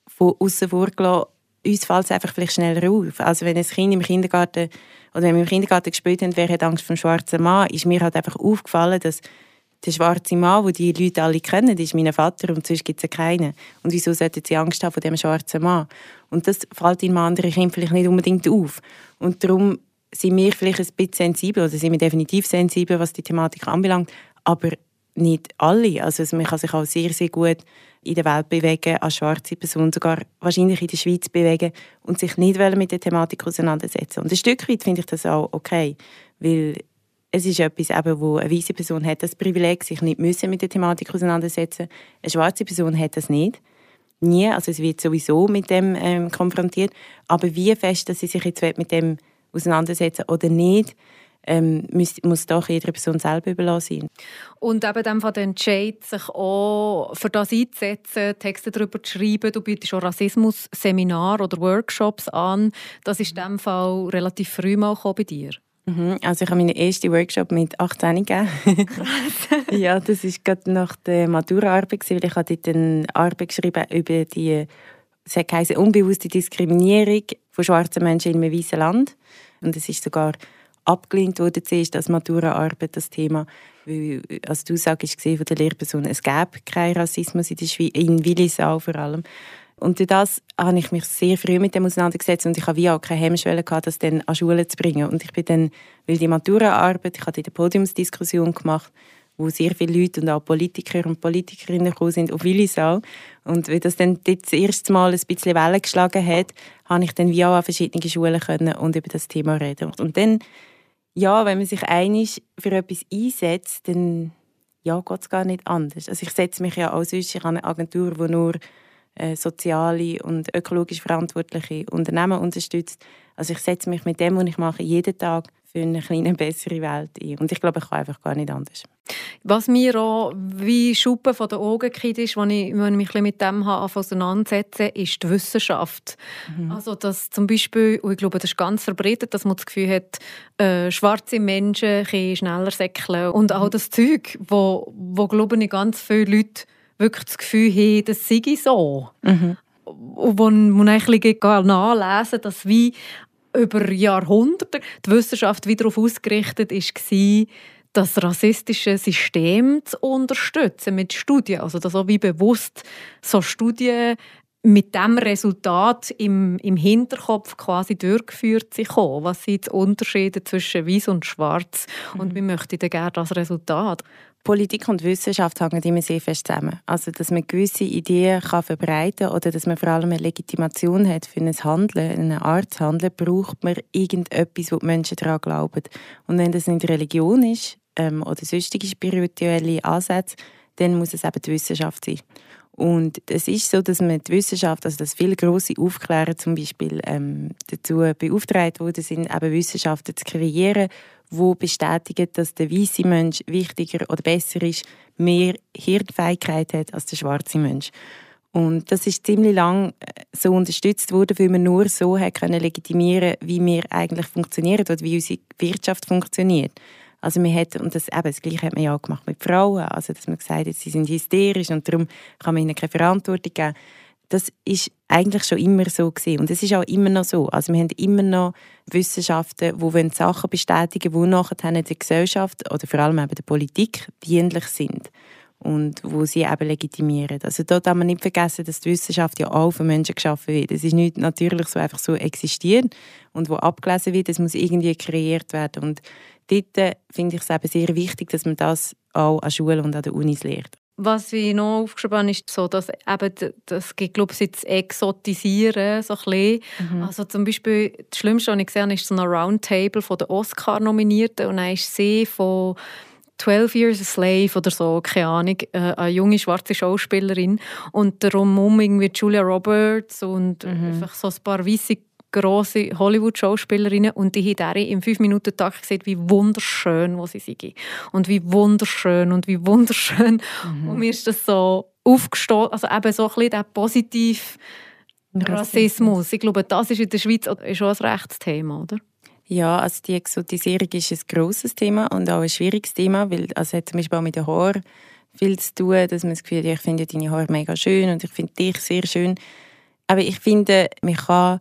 von außen vorgelassen uns fällt es einfach vielleicht schneller auf. Also wenn ein Kind im Kindergarten oder wenn wir im Kindergarten gespielt haben, wer hat Angst vor dem schwarzen Mann, ist mir halt einfach aufgefallen, dass der schwarze Mann, den die Leute alle kennen, ist mein Vater und sonst gibt es keinen. Und wieso sollten sie Angst haben vor dem schwarzen Mann? Und das fällt in anderen Kindern vielleicht nicht unbedingt auf. Und darum sind wir vielleicht ein bisschen sensibel, oder sind wir definitiv sensibel, was die Thematik anbelangt, aber nicht alle. Also man kann sich auch sehr, sehr gut in der Welt bewegen, als schwarze Person, sogar wahrscheinlich in der Schweiz bewegen und sich nicht mit der Thematik auseinandersetzen. Und ein Stück weit finde ich das auch okay, weil es ist etwas, eben, wo eine weiße Person hat das Privileg, sich nicht müssen mit der Thematik auseinandersetzen. Eine schwarze Person hat das nicht. Nie, also es wird sowieso mit dem ähm, konfrontiert. Aber wie fest, dass sie sich jetzt mit dem auseinandersetzen oder nicht, ähm, muss, muss doch jeder Person selber überlassen sein. Und eben dann von den Entscheid, sich auch für das einzusetzen, Texte darüber zu schreiben, du bietest auch Rassismus-Seminar oder Workshops an, das ist in diesem Fall relativ früh mal bei dir. Mhm, also ich habe meinen ersten Workshop mit 18 gegeben. Krass. ja, das war gerade nach der Maturaarbeit, weil ich habe dort eine Arbeit geschrieben über die es heisst, unbewusste Diskriminierung von schwarzen Menschen in einem weißen Land. Und es ist sogar abgelehnt wurde, ist als Maturaarbeit das Thema. Weil, als du sagst, von der Lehrperson, es gäbe keinen Rassismus in der Schweiz, in Willisau vor allem. Und durch das habe ich mich sehr früh mit dem auseinandergesetzt und ich habe wie auch keine Hemmschwelle gehabt, das dann an Schulen zu bringen. Und ich bin dann, weil die Maturaarbeit, ich habe eine Podiumsdiskussion gemacht, wo sehr viele Leute und auch Politiker und Politikerinnen gekommen sind auf Willisau. Und weil das dann das erste Mal ein bisschen Wellen geschlagen hat, habe ich dann wie auch an verschiedenen Schulen können und über das Thema reden. Und dann ja, wenn man sich einig für etwas einsetzt, dann ja, geht es gar nicht anders. Also ich setze mich ja auch sonst, habe eine Agentur, die nur äh, soziale und ökologisch verantwortliche Unternehmen unterstützt. Also ich setze mich mit dem, was ich mache, jeden Tag für eine kleine bessere Welt ein. Und ich glaube, ich kann einfach gar nicht anders. Was mir auch wie Schuppen von den Augen geht, ist, wenn ich, wenn ich mich mit dem auseinandersetze, ist die Wissenschaft. Mhm. Also dass zum Beispiel, und ich glaube, das ist ganz verbreitet, dass man das Gefühl hat, äh, schwarze Menschen können schneller säckeln und all mhm. das Zeug, wo, wo glaube ich, ganz viele Leute wirklich das Gefühl haben, das sei so. Mhm. Und wo man eigentlich nachlesen dass wie über Jahrhunderte die Wissenschaft wieder darauf ausgerichtet war, das rassistische System zu unterstützen mit Studien. Also dass auch wie bewusst so Studien mit dem Resultat im, im Hinterkopf quasi durchgeführt sind. Was sind die Unterschiede zwischen Weiß und Schwarz? Und mhm. wie möchte ich gerne das Resultat? Politik und Wissenschaft hängen immer sehr fest zusammen. Also, dass man gewisse Ideen kann verbreiten kann oder dass man vor allem eine Legitimation hat für ein Handeln, eine Art handeln, braucht man irgendetwas, wo die Menschen daran glauben. Und wenn das nicht Religion ist ähm, oder sonstige spirituelle Ansätze, dann muss es eben die Wissenschaft sein. Und es ist so, dass man die Wissenschaft, also dass viele grosse Aufklärer zum Beispiel ähm, dazu beauftragt worden sind, eben Wissenschaften zu kreieren, wo bestätigen, dass der weiße Mensch wichtiger oder besser ist, mehr Hirnfähigkeit hat als der schwarze Mensch. Und das ist ziemlich lang äh, so unterstützt worden, weil man nur so hat können legitimieren, wie wir eigentlich funktionieren oder wie unsere Wirtschaft funktioniert. Also man hat, und das, eben, das Gleiche hat man ja auch gemacht mit Frauen, also dass man gesagt hat, sie sind hysterisch und darum kann man ihnen keine Verantwortung geben das ist eigentlich schon immer so gewesen. und es ist auch immer noch so. Also wir haben immer noch Wissenschaften, die Sachen bestätigen, die nachher der Gesellschaft oder vor allem eben der Politik dienlich sind und wo sie eben legitimieren. Also dort darf man nicht vergessen, dass die Wissenschaft ja auch von Menschen geschaffen wird. Es ist nicht natürlich so einfach so existieren und wo abgelesen wird, es muss irgendwie kreiert werden und dort äh, finde ich es eben sehr wichtig, dass man das auch an Schulen und an den Unis lehrt. Was ich noch aufgeschrieben habe, ist so, dass eben das gibt, glaube ich, das Exotisieren so ein mhm. Also zum Beispiel, das Schlimmste, was ich gesehen habe, ist so ein Roundtable von den Oscar-Nominierten und dann ist sie von 12 Years a Slave oder so, keine Ahnung, äh, eine junge schwarze Schauspielerin und darum um irgendwie Julia Roberts und mhm. einfach so ein paar weiße grosse Hollywood-Schauspielerinnen und die haben im 5-Minuten-Tag gesehen, wie wunderschön was sie sind. Und wie wunderschön und wie wunderschön. Mhm. Und mir ist das so aufgestoßen, also eben so ein bisschen der positive Rassismus. Ich glaube, das ist in der Schweiz schon ein Rechtsthema, oder? Ja, also die Exotisierung ist ein grosses Thema und auch ein schwieriges Thema, weil also es hat zum Beispiel auch mit den Haaren viel zu tun, dass man das Gefühl hat, ich finde deine Haare mega schön und ich finde dich sehr schön. Aber ich finde, man kann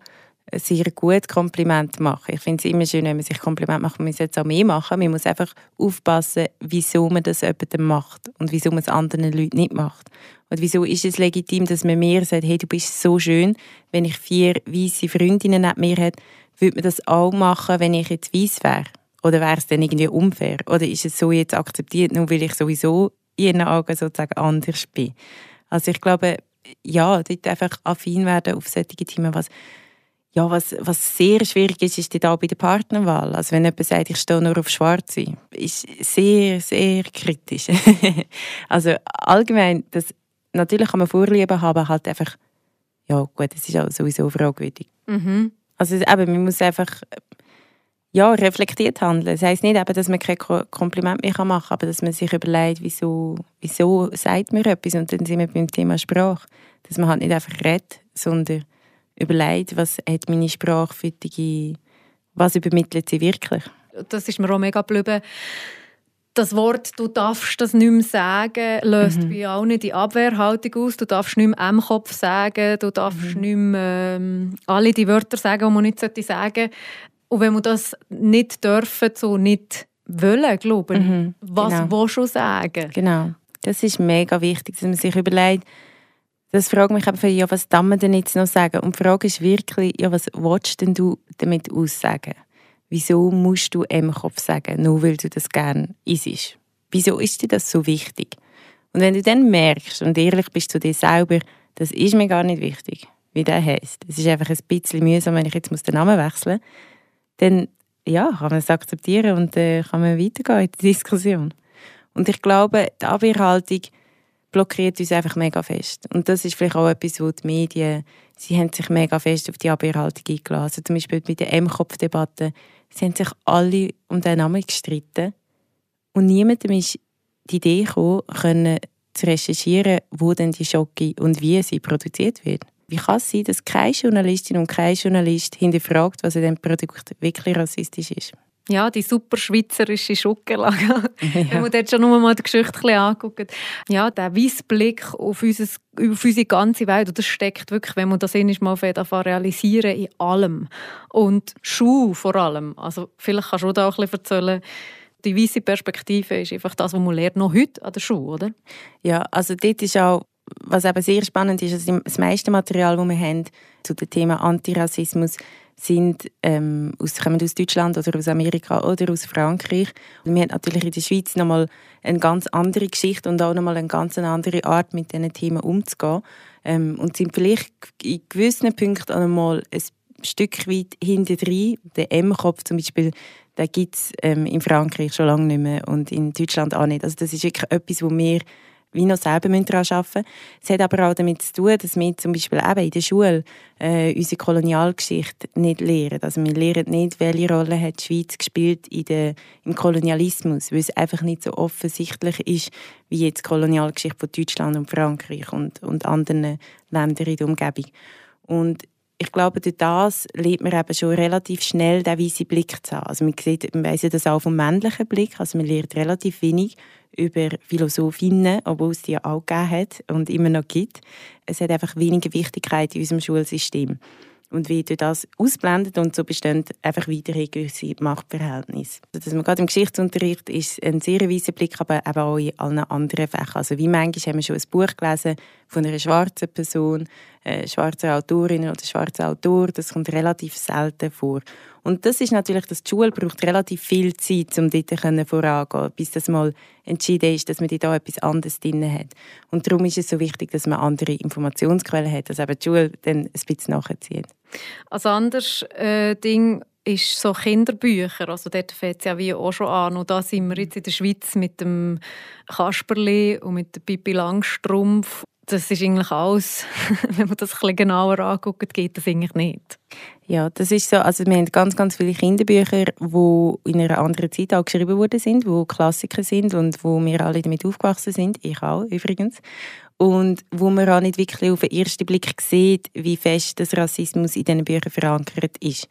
sehr gut Kompliment machen. Ich finde es immer schön, wenn man sich Kompliment macht. Man muss jetzt auch mehr machen. Man muss einfach aufpassen, wieso man das jemandem macht und wieso man es anderen Leuten nicht macht. Und wieso ist es legitim, dass man mir sagt, hey, du bist so schön. Wenn ich vier weiße Freundinnen neben mir hätte, würde man das auch machen, wenn ich jetzt weiß wäre? Oder wäre es dann irgendwie unfair? Oder ist es so jetzt akzeptiert, nur weil ich sowieso in ihren Augen sozusagen anders bin? Also ich glaube, ja, dort einfach affin werden auf solche Themen, was ja, was, was sehr schwierig ist, ist da bei der Partnerwahl. Also wenn jemand sagt, ich stehe nur auf Schwarze, ist sehr, sehr kritisch. also allgemein, das, natürlich kann man Vorlieben haben, halt einfach, ja gut, das ist auch sowieso fragwürdig. Mhm. Also eben, man muss einfach ja, reflektiert handeln. Das heisst nicht, eben, dass man kein Kompliment mehr machen kann, aber dass man sich überlegt, wieso, wieso sagt mir etwas und dann sind wir beim Thema Sprache. Dass man halt nicht einfach redet, sondern überlegt, was hat meine Sprache für die, was übermittelt sie wirklich. Das ist mir auch mega geblieben. Das Wort «du darfst das nicht mehr sagen» löst mhm. bei auch nicht die Abwehrhaltung aus. Du darfst nicht mehr «M-Kopf» sagen, du darfst mhm. nicht mehr ähm, alle die Wörter sagen, die man nicht sagen sollte. Und wenn man das nicht dürfen, so nicht wollen, glaube ich, mhm. was genau. willst du sagen? Genau. Das ist mega wichtig, dass man sich überlegt, das fragt mich einfach, ja, was darf man denn jetzt noch sagen? Und die Frage ist wirklich, ja, was willst denn du damit aussagen? Wieso musst du M-Kopf sagen, nur weil du das gerne isst? Wieso ist dir das so wichtig? Und wenn du dann merkst und ehrlich bist zu dir selber, das ist mir gar nicht wichtig, wie der heißt. Es ist einfach ein bisschen mühsam, wenn ich jetzt den Namen wechseln muss, dann ja, kann man es akzeptieren und äh, kann man weitergehen in die Diskussion. Und ich glaube, die Abwehrhaltung blockiert uns einfach mega fest. Und das ist vielleicht auch etwas, wo die Medien, sie haben sich mega fest auf die Abwehrhaltung eingelassen. Zum Beispiel bei der M-Kopf-Debatte sie haben sich alle um den Namen gestritten. Und niemandem ist die Idee gekommen, können zu recherchieren, wo denn die Schocke und wie sie produziert wird. Wie kann es sein, dass keine Journalistin und kein Journalist hinterfragt, was in diesem Produkt wirklich rassistisch ist? Ja, die super schweizerische Schokolade. Ja. Wenn man dort schon nur mal die Geschichte anguckt. Ja, der Weissblick auf, unser, auf unsere ganze Welt, das steckt wirklich, wenn man das mal realisieren in allem. Und Schuh vor allem. Also vielleicht kannst du da auch ein bisschen erzählen, die weiße Perspektive ist einfach das, was man lernt, noch heute an der Schule, oder? Ja, also dort ist auch, was eben sehr spannend ist, also das meiste Material, das wir haben zu dem Thema Antirassismus, sind, ähm, aus, kommen aus Deutschland oder aus Amerika oder aus Frankreich. Und wir haben natürlich in der Schweiz nochmal eine ganz andere Geschichte und auch nochmal eine ganz andere Art, mit diesen Themen umzugehen. Ähm, und sind vielleicht in gewissen Punkten auch nochmal ein Stück weit hinter drin. Der M-Kopf zum Beispiel, den gibt es ähm, in Frankreich schon lange nicht mehr und in Deutschland auch nicht. Also das ist wirklich etwas, wo wir wie noch selber daran arbeiten müssen. Es hat aber auch damit zu tun, dass wir zum Beispiel eben in der Schule äh, unsere Kolonialgeschichte nicht lehren. Also wir lernen nicht, welche Rolle hat die Schweiz gespielt in der, im Kolonialismus, weil es einfach nicht so offensichtlich ist, wie jetzt die Kolonialgeschichte von Deutschland und Frankreich und, und anderen Ländern in der Umgebung. Und ich glaube, durch das lernt man eben schon relativ schnell den weißen Blick zu haben. Also man, sieht, man weiss das auch vom männlichen Blick. Also man lernt relativ wenig über Philosophinnen, obwohl es die auch gegeben hat und immer noch gibt. Es hat einfach weniger Wichtigkeit in unserem Schulsystem und wie durch das ausblendet und so bestehen einfach weiterhin gewisse Machtverhältnisse. Also, dass man gerade im Geschichtsunterricht ist ein sehr weiser Blick, aber eben auch in allen anderen Fächern. Also wie manchmal haben wir schon ein Buch gelesen von einer schwarzen Person, äh, schwarze Autorin oder schwarzer Autor, das kommt relativ selten vor. Und das ist natürlich, dass die Schule braucht relativ viel Zeit, um dort voranzugehen, bis das mal entschieden ist, dass man da etwas anderes drin hat. Und darum ist es so wichtig, dass man andere Informationsquellen hat, dass eben die Schule dann ein bisschen nachzieht. Ein anderes äh, Ding ist so Kinderbücher. Also dort fängt es ja wie auch schon an. Und da sind wir jetzt in der Schweiz mit dem Kasperli und mit der Pippi Langstrumpf das ist eigentlich alles, wenn man das ein genauer anguckt, geht das eigentlich nicht. Ja, das ist so. Also wir haben ganz, ganz viele Kinderbücher, die in einer anderen Zeit auch geschrieben worden sind, die Klassiker sind und wo wir alle damit aufgewachsen sind. Ich auch übrigens. Und wo man auch nicht wirklich auf den ersten Blick sieht, wie fest das Rassismus in diesen Büchern verankert ist.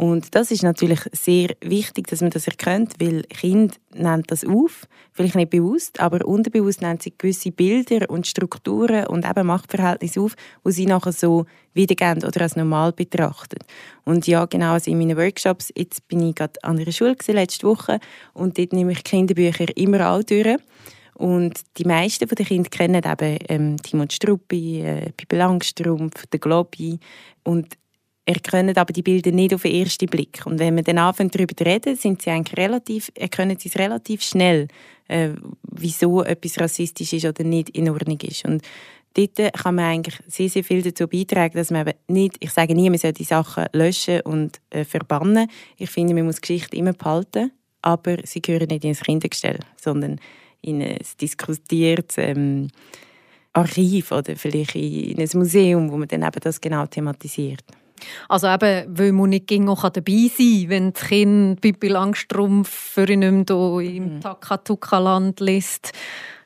Und das ist natürlich sehr wichtig, dass man das erkennt, weil Kind nennt das auf, vielleicht nicht bewusst, aber unterbewusst nennt sie gewisse Bilder und Strukturen und eben Machtverhältnisse auf, wo sie nachher so wiedergeben oder als normal betrachten. Und ja, genau, also in meinen Workshops, jetzt bin ich gerade an einer Schule letzte Woche und dort nehme ich Kinderbücher immer auch durch. Und die meisten der Kinder kennen eben ähm, Timon Struppi, äh, Pippi Langstrumpf, den Globi. Und erkennen aber die Bilder nicht auf den ersten Blick. Und wenn wir dann anfangen, darüber zu reden, sind sie eigentlich relativ, erkennen sie es relativ schnell, äh, wieso etwas rassistisch ist oder nicht in Ordnung ist. Und dort kann man eigentlich sehr, sehr viel dazu beitragen, dass man eben nicht, ich sage nie, man soll die Sachen löschen und äh, verbannen. Ich finde, man muss Geschichte immer behalten, aber sie gehören nicht ins Kindergestell, sondern in ein diskutiertes ähm, Archiv oder vielleicht in ein Museum, wo man dann eben das genau thematisiert. Also eben, weil man nicht auch dabei sein kann, wenn das Kind Pippi Langstrumpf für ihn nicht mehr im mhm. Takatuka-Land liest.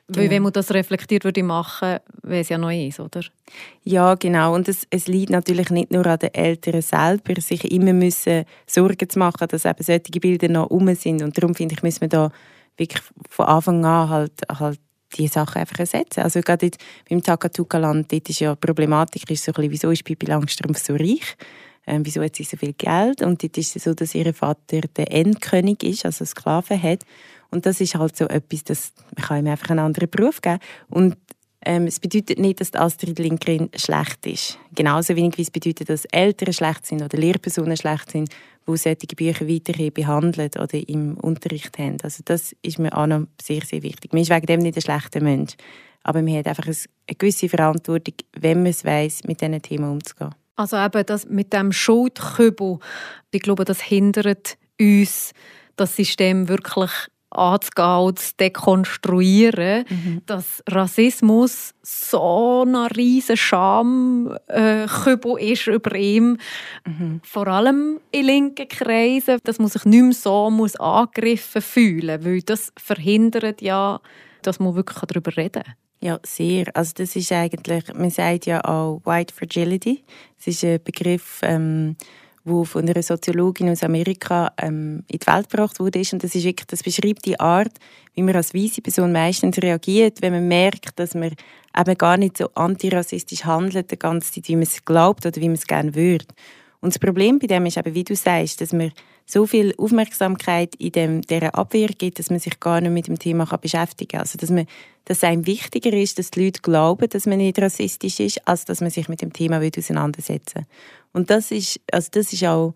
Weil genau. wenn man das reflektiert würde machen, wäre es ja noch eins, oder? Ja, genau. Und es, es liegt natürlich nicht nur an den Eltern selber, sich immer müssen Sorgen zu machen, dass eben solche Bilder noch um sind. Und darum finde ich, müssen wir da wirklich von Anfang an halt, halt die Sachen einfach ersetzen. Also gerade jetzt beim Takatuka-Land, dort ist ja die Problematik, ist so ein bisschen, wieso ist Pippi Langstrumpf so reich? Ähm, wieso hat sie so viel Geld? Und dort ist es so, dass ihr Vater der Endkönig ist, also Sklaven hat. Und das ist halt so etwas, dass man kann ihm einfach einen anderen Beruf geben Und ähm, es bedeutet nicht, dass Astrid Lindgren schlecht ist. Genauso wenig wie es bedeutet, dass Eltern schlecht sind oder Lehrpersonen schlecht sind, die solche Bücher weiterhin behandeln oder im Unterricht haben. Also das ist mir auch noch sehr, sehr wichtig. Man ist wegen dem nicht ein schlechter Mensch. Aber man hat einfach eine gewisse Verantwortung, wenn man es weiss, mit diesen Themen umzugehen. Also eben das mit dem Schuldkübel, ich glaube, das hindert uns, das System wirklich anzugehen zu dekonstruieren, mhm. dass Rassismus so ein riesen Schamkübel äh, ist über ihm, mhm. vor allem in linken Kreisen, dass man sich nicht mehr so muss angegriffen fühlen muss, weil das verhindert ja, dass man wirklich darüber reden kann. Ja, sehr. Also das ist eigentlich, man sagt ja auch White Fragility. Das ist ein Begriff, ähm, wo von einer Soziologin aus Amerika ähm, in die Welt gebracht wurde. Und das, ist wirklich, das beschreibt die Art, wie man als weiße Person meistens reagiert, wenn man merkt, dass man eben gar nicht so antirassistisch handelt, die ganze Zeit, wie man es glaubt oder wie man es gerne würde. Und das Problem bei dem ist eben, wie du sagst, dass man so viel Aufmerksamkeit in dem, dieser Abwehr gibt, dass man sich gar nicht mit dem Thema kann beschäftigen kann. Also, dass, man, dass es einem wichtiger ist, dass die Leute glauben, dass man nicht rassistisch ist, als dass man sich mit dem Thema auseinandersetzen will. Und das ist, also das ist auch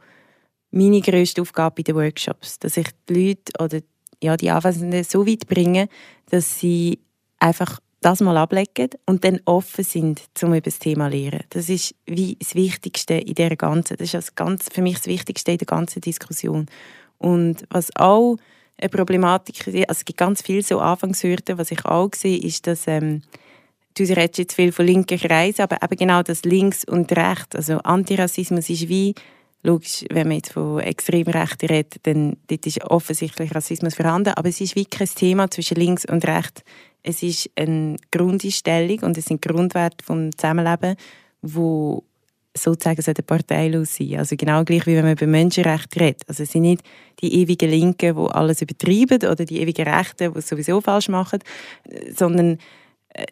meine grösste Aufgabe bei den Workshops, dass ich die Leute oder ja, die Anwesenden so weit bringe, dass sie einfach das mal ablegen und dann offen sind, um über das Thema zu lernen. Das ist wie das Wichtigste in der ganzen, das ist das ganz, für mich das Wichtigste in der ganzen Diskussion. Und was auch eine Problematik ist, also es gibt ganz viele so Anfangshürden, was ich auch sehe, ist, dass ähm, du redest jetzt viel von linken Kreisen, aber eben genau das Links und Rechts, also Antirassismus ist wie Logisch, wenn man jetzt von Extremrechten redet, dann dort ist offensichtlich Rassismus vorhanden, aber es ist wie kein Thema zwischen links und rechts. Es ist eine Grundeinstellung und es sind Grundwerte vom Zusammenleben, wo sozusagen so parteilos sein. Also genau gleich wie wenn man über Menschenrechte redet. Also es sind nicht die ewigen Linken, die alles übertreiben oder die ewigen Rechten, die es sowieso falsch machen, sondern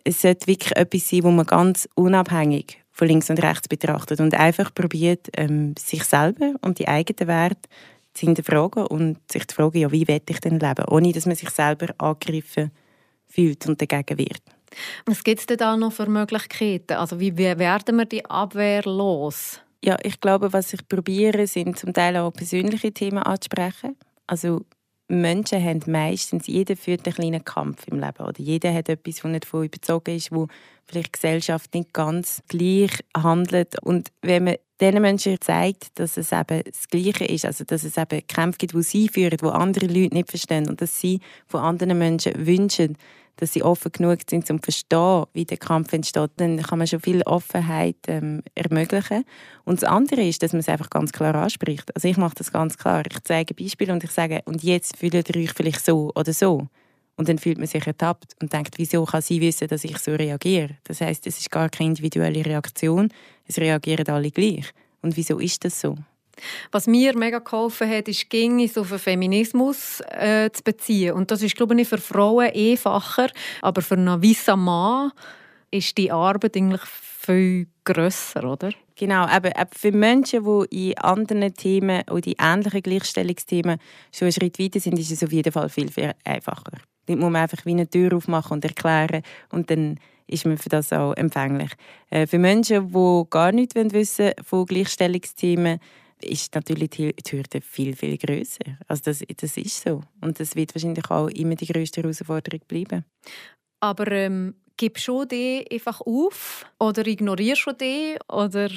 es sollte wirklich etwas sein, wo man ganz unabhängig von links und rechts betrachtet und einfach probiert, ähm, sich selber und die eigenen Werte zu hinterfragen und sich zu fragen, ja, wie will ich denn leben, ohne dass man sich selber angegriffen fühlt und dagegen wird. Was gibt es denn da noch für Möglichkeiten? Also wie werden wir die Abwehr los? Ja, ich glaube, was ich probiere, sind zum Teil auch persönliche Themen anzusprechen. Also Menschen haben meistens, jeder führt einen kleinen Kampf im Leben. Oder jeder hat etwas, das nicht davon überzogen ist, wo vielleicht die Gesellschaft nicht ganz gleich handelt. Und wenn man diesen Menschen zeigt, dass es eben das Gleiche ist, also dass es eben Kämpfe gibt, die sie führen, die andere Leute nicht verstehen und dass sie von anderen Menschen wünschen, dass sie offen genug sind, um zu verstehen, wie der Kampf entsteht, dann kann man schon viel Offenheit ähm, ermöglichen. Und das andere ist, dass man es einfach ganz klar anspricht. Also ich mache das ganz klar. Ich zeige Beispiele und ich sage, und jetzt fühlt ihr euch vielleicht so oder so. Und dann fühlt man sich ertappt und denkt, wieso kann sie wissen, dass ich so reagiere? Das heißt, es ist gar keine individuelle Reaktion, es reagieren alle gleich. Und wieso ist das so? Was mir mega geholfen hat, ist, ging es auf den Feminismus äh, zu beziehen. Und das ist, glaube ich, für Frauen einfacher, aber für einen weißen Mann ist die Arbeit eigentlich viel grösser, oder? Genau, aber für Menschen, die in anderen Themen oder in ähnlichen Gleichstellungsthemen schon einen Schritt weiter sind, ist es auf jeden Fall viel, viel einfacher. Dort muss man einfach wie eine Tür aufmachen und erklären und dann ist man für das auch empfänglich. Äh, für Menschen, die gar nichts wissen von Gleichstellungsthemen, ist natürlich die Hürde viel, viel grösser. Also das, das ist so. Und das wird wahrscheinlich auch immer die grösste Herausforderung bleiben. Aber ähm, gibst du die einfach auf? Oder ignorierst du die? Oder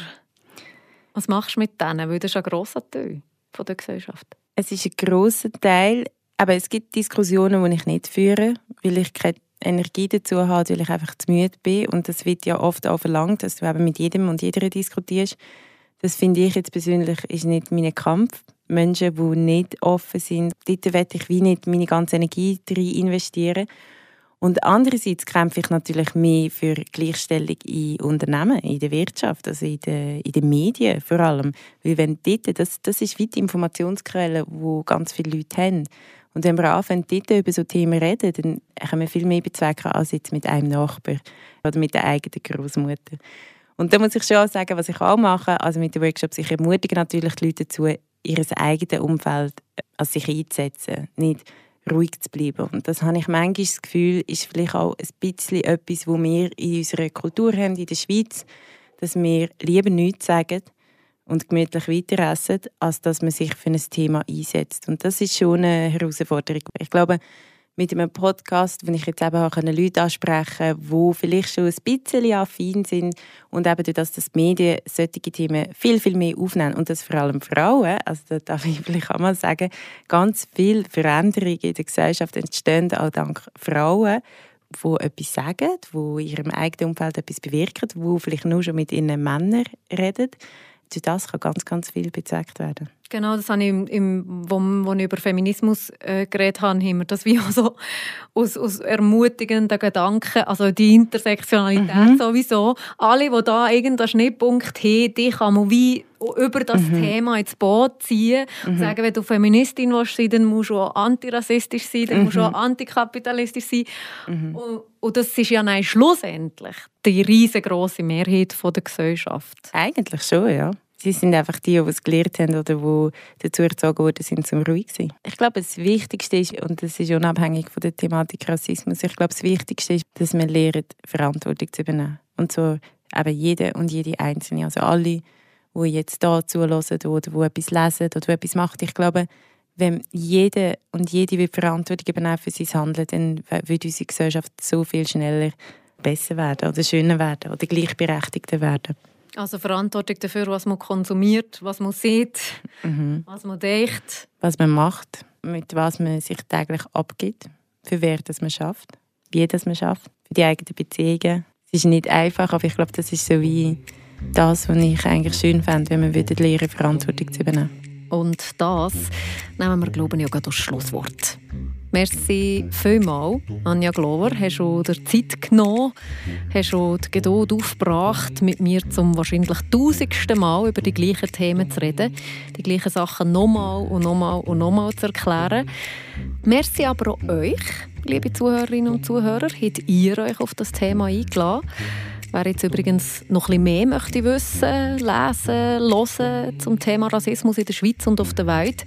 was machst du mit denen? Weil das ist ein grosser Teil von der Gesellschaft. Es ist ein grosser Teil. Aber es gibt Diskussionen, die ich nicht führe, weil ich keine Energie dazu habe, weil ich einfach zu müde bin. Und das wird ja oft auch verlangt, dass du eben mit jedem und jeder diskutierst. Das finde ich jetzt persönlich ist nicht mein Kampf. Menschen, die nicht offen sind, dort werde ich wie nicht meine ganze Energie rein investieren. Und andererseits kämpfe ich natürlich mehr für Gleichstellung in Unternehmen, in der Wirtschaft, also in den, in den Medien vor allem. Weil wenn dort, das, das ist wie die Informationsquelle, die ganz viele Leute haben. Und wenn wir anfangen, dort über so Themen reden, dann können wir viel mehr bezwecken als jetzt mit einem Nachbar oder mit der eigenen Großmutter. Und da muss ich schon sagen, was ich auch mache, also mit den Workshops, ich ermutige natürlich die Leute dazu, ihr eigenes Umfeld als sich einzusetzen, nicht ruhig zu bleiben. Und das habe ich manchmal das Gefühl, ist vielleicht auch ein bisschen etwas, wo wir in unserer Kultur haben, in der Schweiz, dass wir lieber nichts sagen und gemütlich weiter essen, als dass man sich für ein Thema einsetzt. Und das ist schon eine Herausforderung. Ich glaube, mit einem Podcast, wo ich jetzt eben auch Leute ansprechen die vielleicht schon ein bisschen affin sind und eben durch das, dass die Medien solche Themen viel, viel mehr aufnehmen und das vor allem Frauen, also da darf ich vielleicht auch mal sagen, ganz viele Veränderungen in der Gesellschaft entstehen auch dank Frauen, die etwas sagen, die in ihrem eigenen Umfeld etwas bewirken, die vielleicht nur schon mit ihren Männern reden. Durch das kann ganz, ganz viel bezweckt werden. Genau, das habe ich, im, im, wo, wo ich über Feminismus äh, geredet habe, haben wir das wie so aus, aus ermutigenden Gedanken, also die Intersektionalität mhm. sowieso. Alle, die da irgendeinen Schnittpunkt haben, die kann man wie über das mhm. Thema ins Boot ziehen und mhm. sagen, wenn du Feministin willst sein, dann musst du auch antirassistisch sein, dann musst du auch mhm. antikapitalistisch sein. Mhm. Und, und, das ist ja nein, schlussendlich die riesengroße Mehrheit der Gesellschaft. Eigentlich schon, ja. Sie sind einfach die, die es gelernt haben oder die dazu erzogen worden sind, zum ruhig zu sein. Ich glaube, das Wichtigste ist, und das ist unabhängig von der Thematik Rassismus, ich glaube, das Wichtigste ist, dass wir lernen, Verantwortung zu übernehmen. Und so eben jede und jede Einzelne, also alle, die jetzt da zuhören oder die etwas lesen oder etwas machen. Ich glaube, wenn jede und jede Verantwortung übernehmen für sein Handeln, dann würde unsere Gesellschaft so viel schneller besser werden oder schöner werden oder gleichberechtigter werden. Also Verantwortung dafür, was man konsumiert, was man sieht, mhm. was man denkt. Was man macht, mit was man sich täglich abgibt, für wer das man schafft, wie das man schafft, für die eigenen Beziehungen. Es ist nicht einfach, aber ich glaube, das ist so wie das, was ich eigentlich schön fände, wenn man lernen, Verantwortung zu übernehmen. Und das nehmen wir, glaube ich, auch das Schlusswort. Merci vielmals, Anja Glover. Hast du dir Zeit genommen, hast du die Geduld aufgebracht, mit mir zum wahrscheinlich tausendsten Mal über die gleichen Themen zu reden, die gleichen Sachen nochmal und nochmal und nochmal zu erklären. Merci aber auch euch, liebe Zuhörerinnen und Zuhörer, habt ihr euch auf das Thema eingeladen. Wer jetzt übrigens noch ein bisschen mehr möchte wissen, lesen, hören zum Thema Rassismus in der Schweiz und auf der Welt,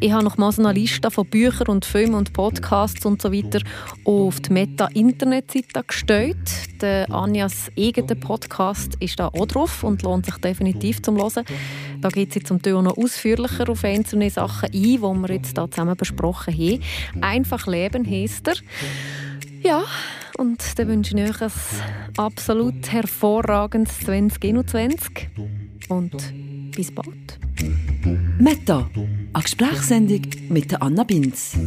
ich habe noch mal eine Liste von Büchern und Filmen und Podcasts und so weiter auf die Meta-Internetseite gestellt. Der Anjas eigener Podcast ist da auch drauf und lohnt sich definitiv zum Hören. Da geht sie zum Teil noch ausführlicher auf einzelne Sachen ein, die wir jetzt da zusammen besprochen haben. Einfach leben heisst er. Ja, und dann wünsche ich euch ein absolut hervorragendes 2021 und bis bald. Meta, eine Gesprächssendung mit Anna Binz.